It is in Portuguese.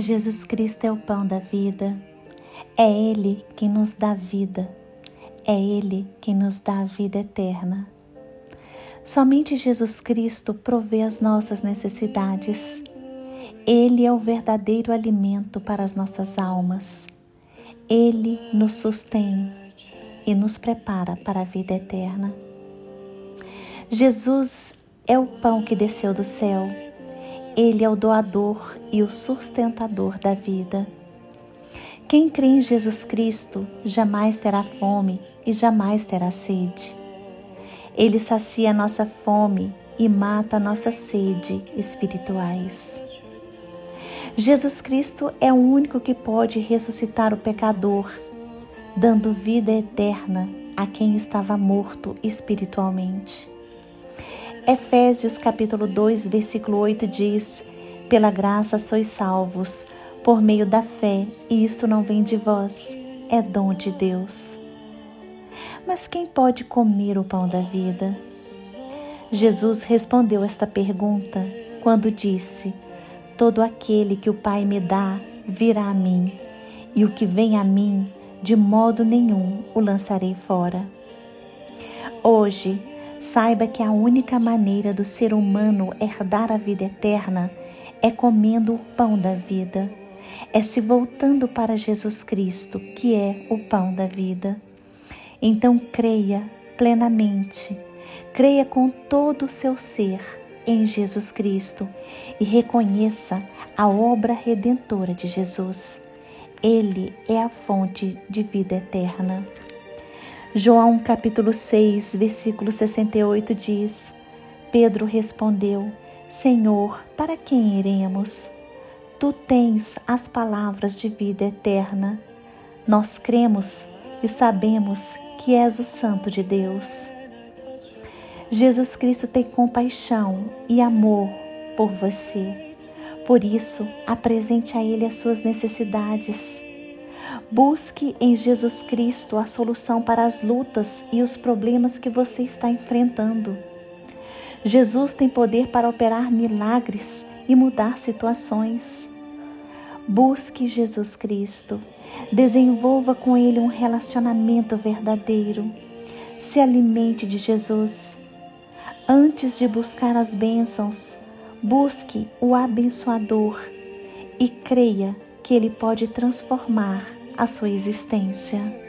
Jesus Cristo é o pão da vida. É Ele quem nos dá vida. É Ele quem nos dá a vida eterna. Somente Jesus Cristo provê as nossas necessidades. Ele é o verdadeiro alimento para as nossas almas. Ele nos sustém e nos prepara para a vida eterna. Jesus é o pão que desceu do céu. Ele é o doador e o sustentador da vida. Quem crê em Jesus Cristo jamais terá fome e jamais terá sede. Ele sacia a nossa fome e mata a nossa sede espirituais. Jesus Cristo é o único que pode ressuscitar o pecador, dando vida eterna a quem estava morto espiritualmente. Efésios capítulo 2, versículo 8 diz: pela graça sois salvos, por meio da fé, e isto não vem de vós, é dom de Deus. Mas quem pode comer o pão da vida? Jesus respondeu esta pergunta quando disse: Todo aquele que o Pai me dá virá a mim, e o que vem a mim, de modo nenhum o lançarei fora. Hoje, saiba que a única maneira do ser humano herdar a vida eterna é comendo o pão da vida, é se voltando para Jesus Cristo, que é o pão da vida. Então creia plenamente, creia com todo o seu ser em Jesus Cristo e reconheça a obra redentora de Jesus. Ele é a fonte de vida eterna. João capítulo 6, versículo 68 diz: Pedro respondeu: Senhor, para quem iremos? Tu tens as palavras de vida eterna. Nós cremos e sabemos que és o Santo de Deus. Jesus Cristo tem compaixão e amor por você. Por isso, apresente a Ele as suas necessidades. Busque em Jesus Cristo a solução para as lutas e os problemas que você está enfrentando. Jesus tem poder para operar milagres e mudar situações. Busque Jesus Cristo. Desenvolva com Ele um relacionamento verdadeiro. Se alimente de Jesus. Antes de buscar as bênçãos, busque o abençoador e creia que Ele pode transformar a sua existência.